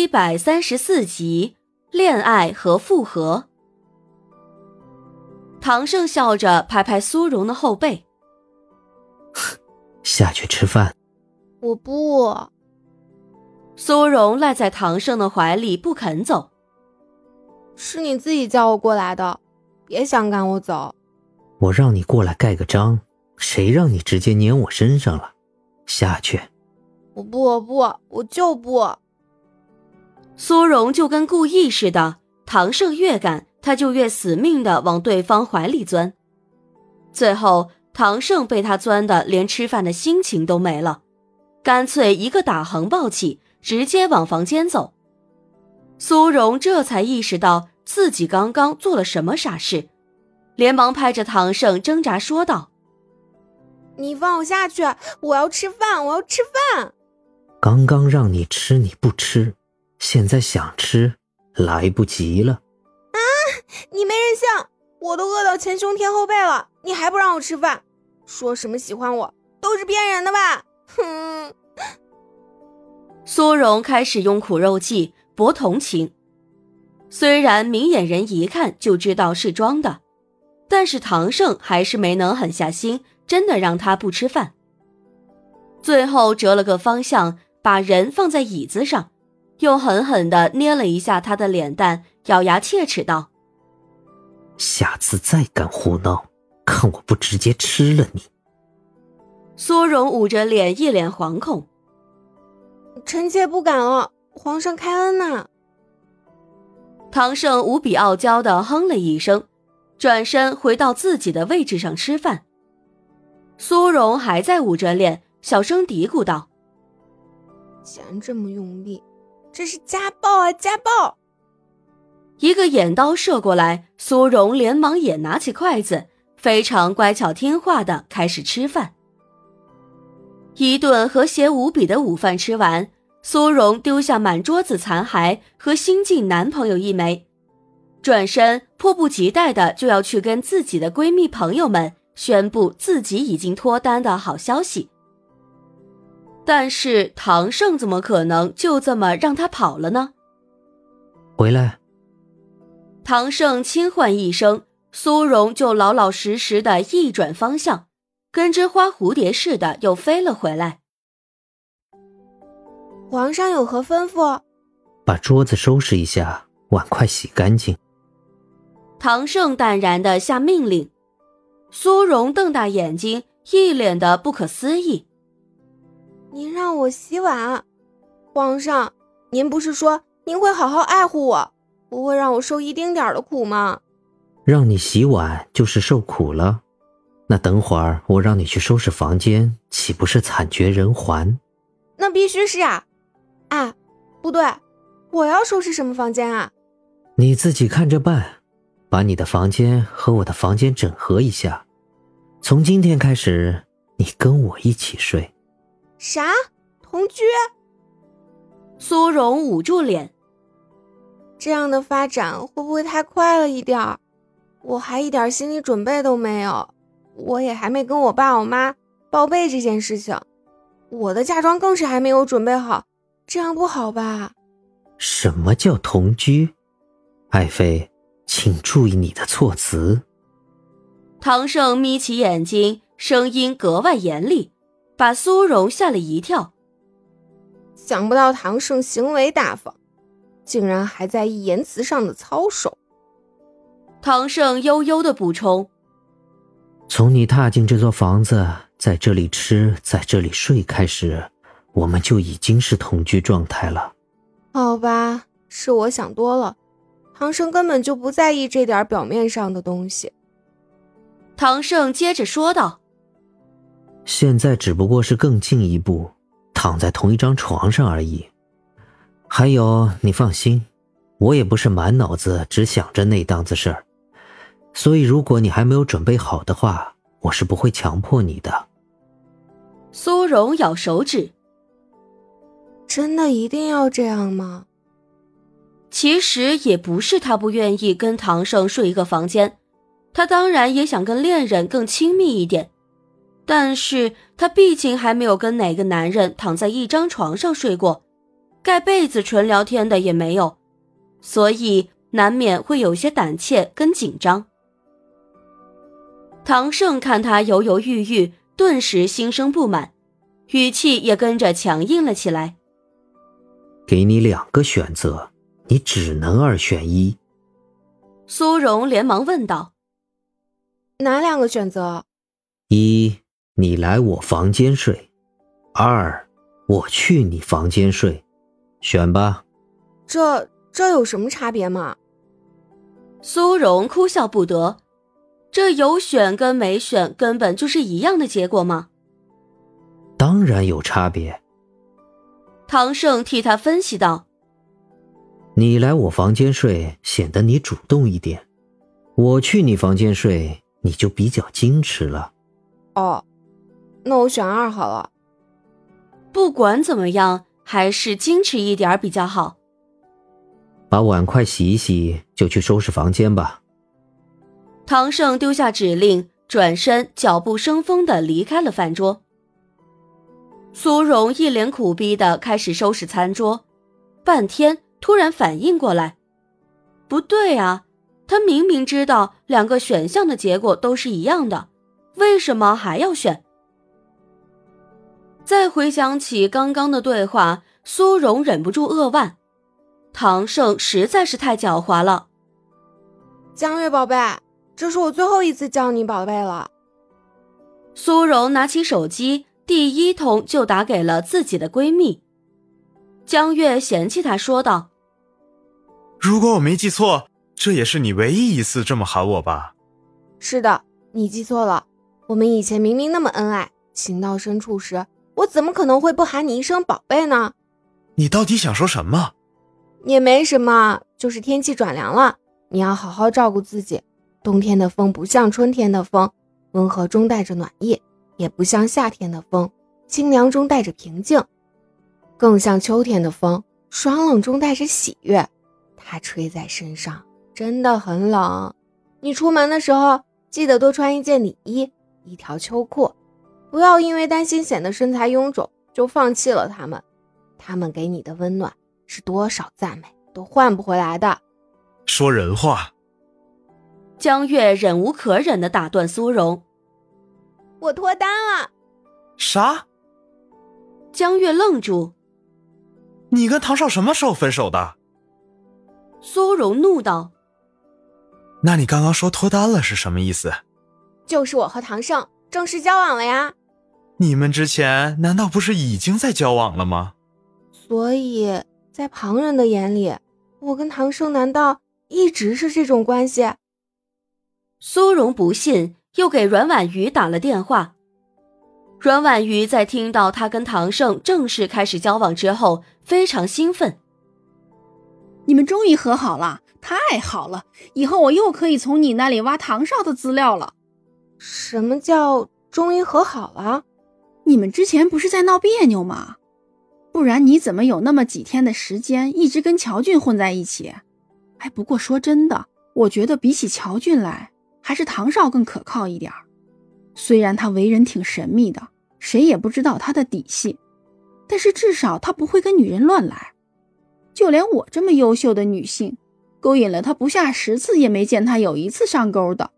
第一百三十四集，恋爱和复合。唐盛笑着拍拍苏荣的后背，下去吃饭。我不。苏荣赖在唐盛的怀里不肯走。是你自己叫我过来的，别想赶我走。我让你过来盖个章，谁让你直接粘我身上了？下去。我不，我不，我就不。苏荣就跟故意似的，唐胜越赶，他就越死命的往对方怀里钻。最后，唐胜被他钻的连吃饭的心情都没了，干脆一个打横抱起，直接往房间走。苏荣这才意识到自己刚刚做了什么傻事，连忙拍着唐胜挣扎说道：“你放我下去，我要吃饭，我要吃饭。”刚刚让你吃你不吃。现在想吃，来不及了。啊！你没人性！我都饿到前胸贴后背了，你还不让我吃饭？说什么喜欢我，都是骗人的吧？哼！苏荣开始用苦肉计博同情，虽然明眼人一看就知道是装的，但是唐盛还是没能狠下心，真的让他不吃饭。最后折了个方向，把人放在椅子上。又狠狠的捏了一下他的脸蛋，咬牙切齿道：“下次再敢胡闹，看我不直接吃了你！”苏荣捂着脸，一脸惶恐：“臣妾不敢了，皇上开恩呐！”唐盛无比傲娇的哼了一声，转身回到自己的位置上吃饭。苏荣还在捂着脸，小声嘀咕道：“既然这么用力。”这是家暴啊！家暴！一个眼刀射过来，苏荣连忙也拿起筷子，非常乖巧听话的开始吃饭。一顿和谐无比的午饭吃完，苏荣丢下满桌子残骸和新晋男朋友一枚，转身迫不及待的就要去跟自己的闺蜜朋友们宣布自己已经脱单的好消息。但是唐胜怎么可能就这么让他跑了呢？回来。唐胜轻唤一声，苏荣就老老实实的一转方向，跟只花蝴蝶似的又飞了回来。皇上有何吩咐？把桌子收拾一下，碗筷洗干净。唐胜淡然的下命令。苏荣瞪大眼睛，一脸的不可思议。您让我洗碗，皇上，您不是说您会好好爱护我，不会让我受一丁点儿的苦吗？让你洗碗就是受苦了，那等会儿我让你去收拾房间，岂不是惨绝人寰？那必须是啊！啊，不对，我要收拾什么房间啊？你自己看着办，把你的房间和我的房间整合一下。从今天开始，你跟我一起睡。啥同居？苏荣捂住脸。这样的发展会不会太快了一点儿？我还一点心理准备都没有，我也还没跟我爸我妈报备这件事情，我的嫁妆更是还没有准备好，这样不好吧？什么叫同居？爱妃，请注意你的措辞。唐胜眯起眼睛，声音格外严厉。把苏荣吓了一跳，想不到唐盛行为大方，竟然还在意言辞上的操守。唐盛悠悠的补充：“从你踏进这座房子，在这里吃，在这里睡开始，我们就已经是同居状态了。”好吧，是我想多了，唐盛根本就不在意这点表面上的东西。唐盛接着说道。现在只不过是更进一步，躺在同一张床上而已。还有，你放心，我也不是满脑子只想着那档子事儿，所以如果你还没有准备好的话，我是不会强迫你的。苏荣咬手指，真的一定要这样吗？其实也不是他不愿意跟唐盛睡一个房间，他当然也想跟恋人更亲密一点。但是他毕竟还没有跟哪个男人躺在一张床上睡过，盖被子纯聊天的也没有，所以难免会有些胆怯跟紧张。唐胜看他犹犹豫豫，顿时心生不满，语气也跟着强硬了起来。给你两个选择，你只能二选一。苏荣连忙问道：“哪两个选择？一，你来我房间睡；二，我去你房间睡。选吧。”这这有什么差别吗？苏荣哭笑不得，这有选跟没选根本就是一样的结果吗？当然有差别。唐胜替他分析道：“你来我房间睡，显得你主动一点；我去你房间睡，你就比较矜持了。”哦，那我选二好了。不管怎么样，还是矜持一点比较好。把碗筷洗一洗，就去收拾房间吧。唐胜丢下指令，转身，脚步生风的离开了饭桌。苏荣一脸苦逼的开始收拾餐桌，半天突然反应过来，不对啊，他明明知道两个选项的结果都是一样的，为什么还要选？再回想起刚刚的对话，苏荣忍不住扼腕，唐胜实在是太狡猾了。江月宝贝，这是我最后一次叫你宝贝了。苏荣拿起手机。第一通就打给了自己的闺蜜江月，嫌弃她说道：“如果我没记错，这也是你唯一一次这么喊我吧？”“是的，你记错了。我们以前明明那么恩爱，情到深处时，我怎么可能会不喊你一声宝贝呢？”“你到底想说什么？”“也没什么，就是天气转凉了，你要好好照顾自己。冬天的风不像春天的风，温和中带着暖意。”也不像夏天的风，清凉中带着平静，更像秋天的风，爽冷中带着喜悦。它吹在身上，真的很冷。你出门的时候，记得多穿一件里衣，一条秋裤，不要因为担心显得身材臃肿就放弃了他们。他们给你的温暖，是多少赞美都换不回来的。说人话。江月忍无可忍的打断苏荣。我脱单了，啥？江月愣住。你跟唐少什么时候分手的？苏荣怒道：“那你刚刚说脱单了是什么意思？”就是我和唐胜正式交往了呀。你们之前难道不是已经在交往了吗？所以在旁人的眼里，我跟唐胜难道一直是这种关系？苏荣不信。又给阮婉瑜打了电话。阮婉瑜在听到他跟唐胜正式开始交往之后，非常兴奋。你们终于和好了，太好了！以后我又可以从你那里挖唐少的资料了。什么叫终于和好了？你们之前不是在闹别扭吗？不然你怎么有那么几天的时间一直跟乔俊混在一起？哎，不过说真的，我觉得比起乔俊来。还是唐少更可靠一点儿，虽然他为人挺神秘的，谁也不知道他的底细，但是至少他不会跟女人乱来。就连我这么优秀的女性，勾引了他不下十次，也没见他有一次上钩的，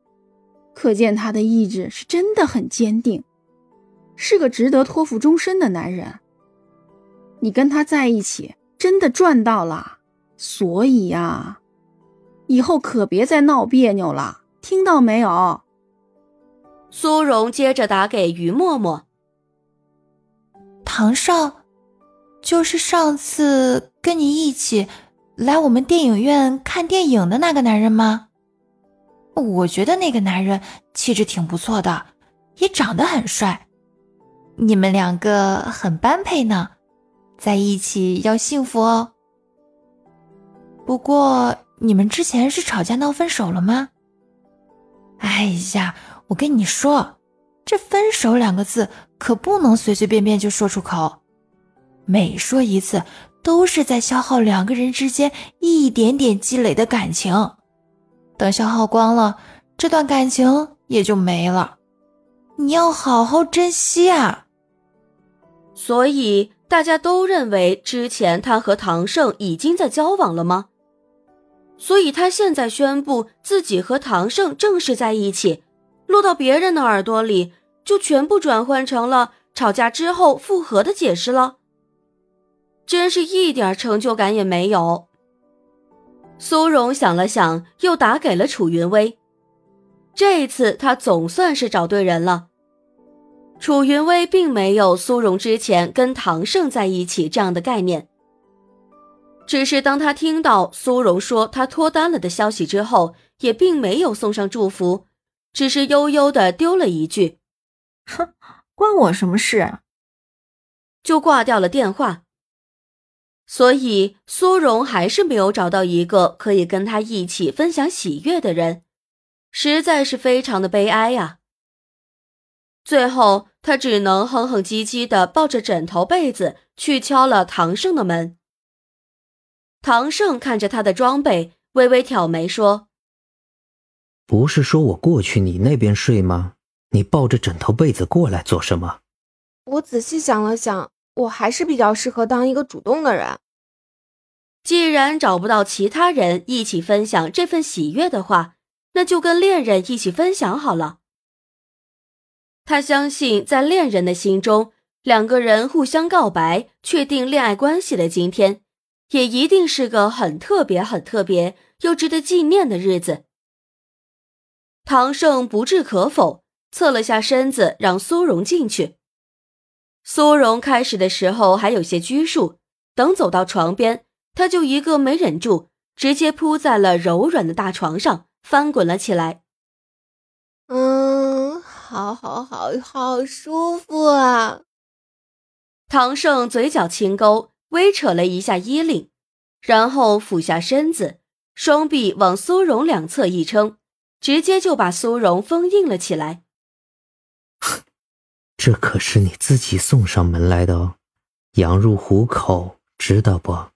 可见他的意志是真的很坚定，是个值得托付终身的男人。你跟他在一起，真的赚到了，所以呀，以后可别再闹别扭了。听到没有？苏荣接着打给于默默。唐少，就是上次跟你一起来我们电影院看电影的那个男人吗？我觉得那个男人气质挺不错的，也长得很帅，你们两个很般配呢，在一起要幸福哦。不过你们之前是吵架闹分手了吗？哎呀，我跟你说，这“分手”两个字可不能随随便便就说出口，每说一次都是在消耗两个人之间一点点积累的感情，等消耗光了，这段感情也就没了。你要好好珍惜啊！所以大家都认为之前他和唐胜已经在交往了吗？所以他现在宣布自己和唐胜正式在一起，落到别人的耳朵里，就全部转换成了吵架之后复合的解释了。真是一点成就感也没有。苏荣想了想，又打给了楚云威。这一次，他总算是找对人了。楚云威并没有苏荣之前跟唐胜在一起这样的概念，只是当他听到苏荣说他脱单了的消息之后，也并没有送上祝福，只是悠悠的丢了一句：“哼，关我什么事啊？”就挂掉了电话。所以苏荣还是没有找到一个可以跟他一起分享喜悦的人，实在是非常的悲哀呀。最后，他只能哼哼唧唧的抱着枕头被子去敲了唐胜的门。唐胜看着他的装备，微微挑眉说：“不是说我过去你那边睡吗？你抱着枕头被子过来做什么？”我仔细想了想。我还是比较适合当一个主动的人。既然找不到其他人一起分享这份喜悦的话，那就跟恋人一起分享好了。他相信，在恋人的心中，两个人互相告白、确定恋爱关系的今天，也一定是个很特别、很特别又值得纪念的日子。唐胜不置可否，侧了下身子，让苏荣进去。苏荣开始的时候还有些拘束，等走到床边，他就一个没忍住，直接扑在了柔软的大床上，翻滚了起来。嗯，好，好，好，好舒服啊！唐胜嘴角轻勾，微扯了一下衣领，然后俯下身子，双臂往苏荣两侧一撑，直接就把苏荣封印了起来。这可是你自己送上门来的哦，羊入虎口，知道不？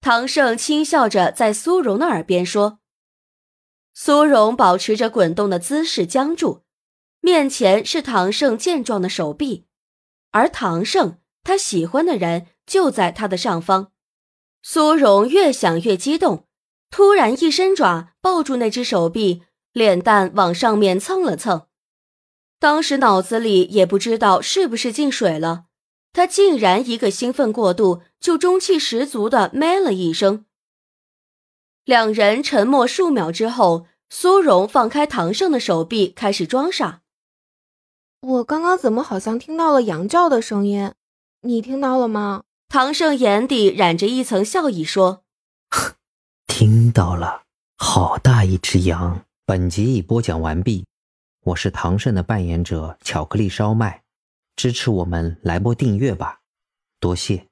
唐胜轻笑着在苏荣的耳边说。苏荣保持着滚动的姿势僵住，面前是唐胜健壮的手臂，而唐胜他喜欢的人就在他的上方。苏荣越想越激动，突然一伸爪抱住那只手臂，脸蛋往上面蹭了蹭。当时脑子里也不知道是不是进水了，他竟然一个兴奋过度，就中气十足的咩了一声。两人沉默数秒之后，苏荣放开唐胜的手臂，开始装傻。我刚刚怎么好像听到了羊叫的声音？你听到了吗？唐胜眼底染着一层笑意说：“听到了，好大一只羊。”本集已播讲完毕。我是唐胜的扮演者，巧克力烧麦，支持我们来波订阅吧，多谢。